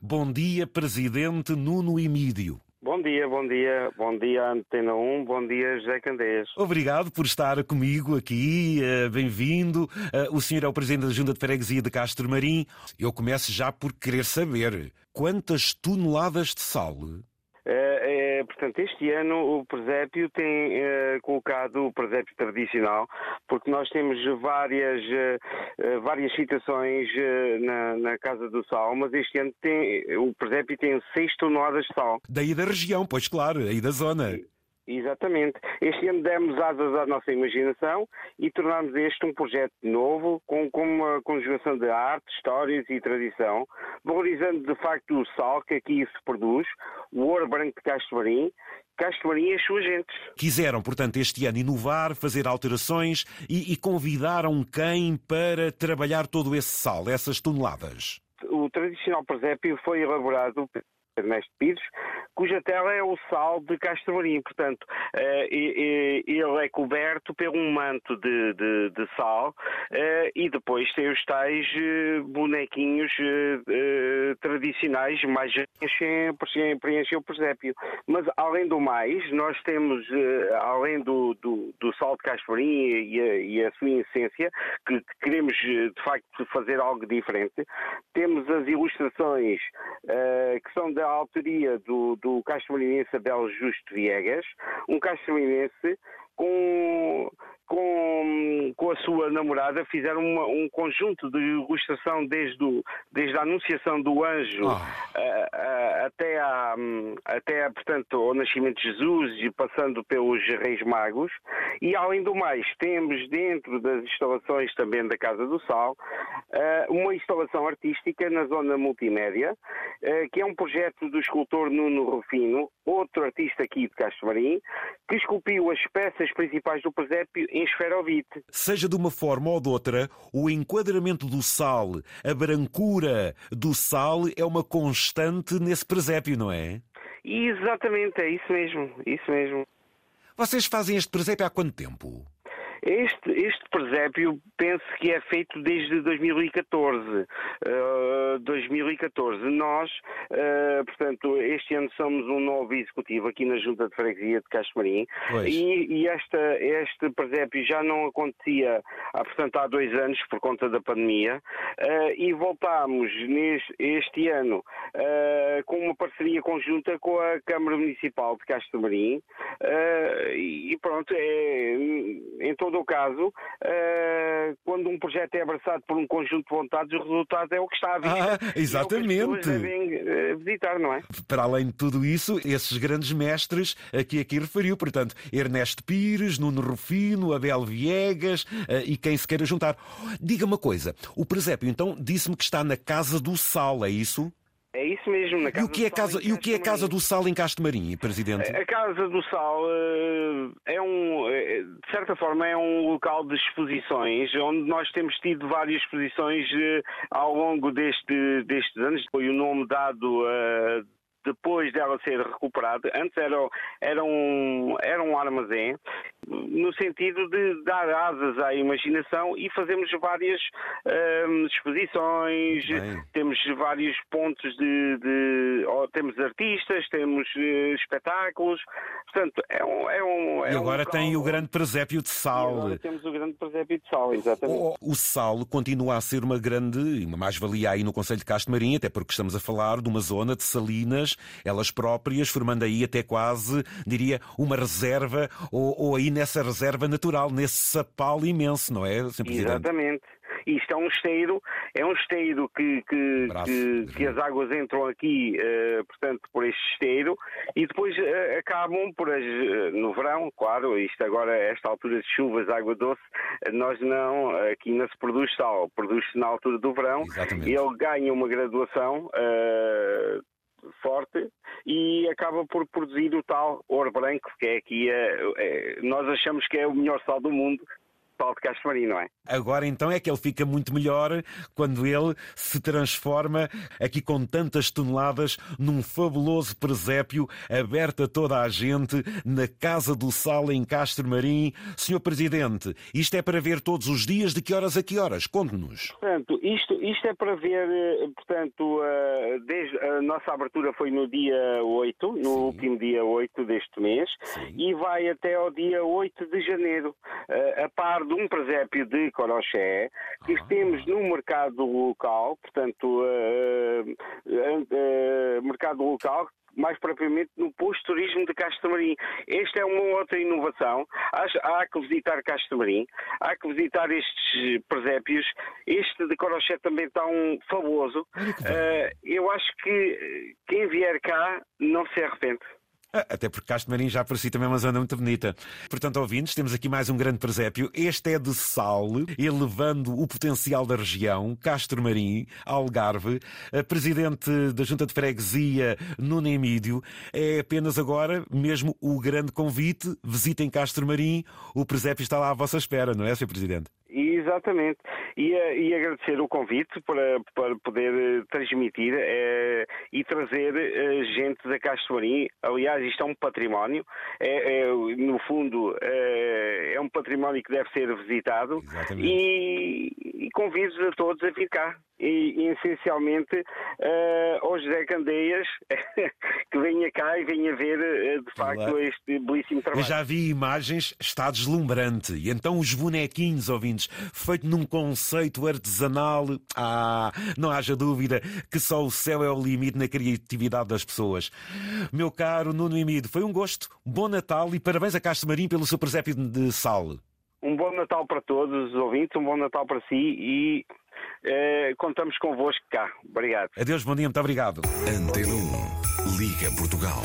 Bom dia, Presidente Nuno Emídio. Bom dia, bom dia, bom dia Antena 1, bom dia José Candeias. Obrigado por estar comigo aqui, uh, bem-vindo. Uh, o senhor é o Presidente da Junta de Freguesia de Castro Marim. Eu começo já por querer saber quantas toneladas de sal portanto, este ano o presépio tem é, colocado o presépio tradicional, porque nós temos várias, várias citações na, na, Casa do Sal, mas este ano tem, o presépio tem 6 toneladas de sal. Daí da região, pois claro, aí da zona. Exatamente. Este ano demos asas à nossa imaginação e tornámos este um projeto novo, com, com uma conjugação de arte, histórias e tradição, valorizando de facto o sal que aqui se produz, o ouro branco de Castro Marim, Castro Marim e as suas gentes. Quiseram, portanto, este ano inovar, fazer alterações e, e convidaram quem para trabalhar todo esse sal, essas toneladas? O tradicional presépio foi elaborado Ernesto Pires, cuja tela é o sal de Castro Marim. Portanto, eh, ele é coberto por um manto de, de, de sal eh, e depois tem os tais eh, bonequinhos tradicionais, mais preenchem, preenchem o presépio. Mas, além do mais, nós temos, além do, do, do sal de Castro Marim e a, e a sua essência, que, que, queremos de facto fazer algo diferente, temos as ilustrações que são da autoria do, do Marinense Abel Justo Viegas, um Marinense com com, com a sua namorada fizeram uma, um conjunto de ilustração desde, o, desde a anunciação do anjo oh. até, a, até portanto, o nascimento de Jesus e passando pelos reis magos. E além do mais, temos dentro das instalações também da Casa do Sal uma instalação artística na zona multimédia, que é um projeto do escultor Nuno Rufino, outro artista aqui de Castro Marim, que esculpiu as peças principais do presépio em esferovite. Seja de uma forma ou de outra, o enquadramento do sal, a brancura do sal é uma constante nesse presépio, não é? Exatamente, é isso mesmo, isso mesmo. Vocês fazem este presépio há quanto tempo? Este, este presépio penso que é feito desde 2014. Uh, 2014. Nós, uh, portanto, este ano somos um novo executivo aqui na Junta de Freguesia de Castro Marim e, e esta, este presépio já não acontecia há, portanto, há dois anos por conta da pandemia uh, e voltámos neste, este ano uh, com uma parceria conjunta com a Câmara Municipal de Castro Marim e pronto, é, em todo o caso, uh, quando um projeto é abraçado por um conjunto de vontades, o resultado é o que está a vir. Ah, exatamente. É devem uh, visitar, não é? Para além de tudo isso, esses grandes mestres que aqui referiu, portanto, Ernesto Pires, Nuno Rufino, Abel Viegas uh, e quem se queira juntar. Diga uma coisa, o presépio então disse-me que está na Casa do Sal, é isso? É isso mesmo, na Casa e o que é casa, E o que é a Casa do Sal em Castro Marim, Presidente? A Casa do Sal eh, é um, eh, de certa forma, é um local de exposições, onde nós temos tido várias exposições eh, ao longo deste, destes anos. Foi o nome dado depois dela ser recuperada, antes era, era, um, era um armazém, no sentido de dar asas à imaginação e fazemos várias hum, exposições, Bem. temos vários pontos de, de temos artistas, temos uh, espetáculos, portanto é um, é um E agora um tem o grande presépio de sal. agora temos o grande presépio de sal, exatamente. O, o sal continua a ser uma grande, uma mais-valia aí no Conselho de Castro Marim, até porque estamos a falar de uma zona de salinas elas próprias, formando aí até quase, diria, uma reserva, ou, ou aí nessa reserva natural, nesse sapal imenso, não é, Exatamente. Isto é um esteiro, é um esteiro que, que, que, que as águas entram aqui, uh, portanto, por este esteiro e depois uh, acabam por as, uh, no verão, claro, isto agora, esta altura de chuvas, água doce, nós não, aqui não se produz sal, produz-se na altura do verão, Exatamente. ele ganha uma graduação forte e acaba por produzir o tal ouro branco, que é aqui, nós achamos que é o melhor sal do mundo, Paulo de Castro Marim, não é? Agora então é que ele fica muito melhor quando ele se transforma aqui com tantas toneladas num fabuloso presépio aberto a toda a gente na Casa do Sal em Castro Marim. Senhor Presidente, isto é para ver todos os dias, de que horas a que horas? Conte-nos. Portanto, isto, isto é para ver, eh, portanto, eh, desde a nossa abertura foi no dia 8, no Sim. último dia 8 deste mês, Sim. e vai até ao dia 8 de janeiro, eh, a par de um presépio de Coroché, que ah. temos no mercado local, portanto, uh, uh, uh, mercado local, mais propriamente no posto turismo de Castro Marim. Esta é uma outra inovação. Há, há que visitar Castro Marim, há que visitar estes presépios. Este de Coroché também está um fabuloso. Uh, eu acho que quem vier cá não se arrepende. Até porque Castro Marim já si também é uma zona muito bonita. Portanto, ouvintes, temos aqui mais um grande presépio. Este é de sal, elevando o potencial da região. Castro Marim, Algarve. Presidente da Junta de Freguesia, Nuno Emídio. É apenas agora mesmo o grande convite. Visitem Castro Marim. O presépio está lá à vossa espera, não é, Sr. Presidente? Exatamente. E, eh, e agradecer o convite para, para poder eh, transmitir eh, e trazer eh, gente da Castro Marim. Aliás, isto é um património. É, é no fundo, é, é, um património que deve ser visitado. Exatamente. E, e convido a todos a vir cá e, e essencialmente uh, ao José Candeias que venha cá e venha ver uh, de facto Olá. este belíssimo trabalho. Eu já vi imagens, está deslumbrante. E então os bonequinhos, ouvintes, feito num conceito artesanal, ah, não haja dúvida que só o céu é o limite na criatividade das pessoas. Meu caro Nuno Imido, foi um gosto, bom Natal e parabéns a Castro Marim pelo seu presépio de sal. Um bom Natal para todos os ouvintes, um bom Natal para si e eh, contamos convosco cá. Obrigado. Adeus, bom dia, muito obrigado. Antena 1, Liga Portugal.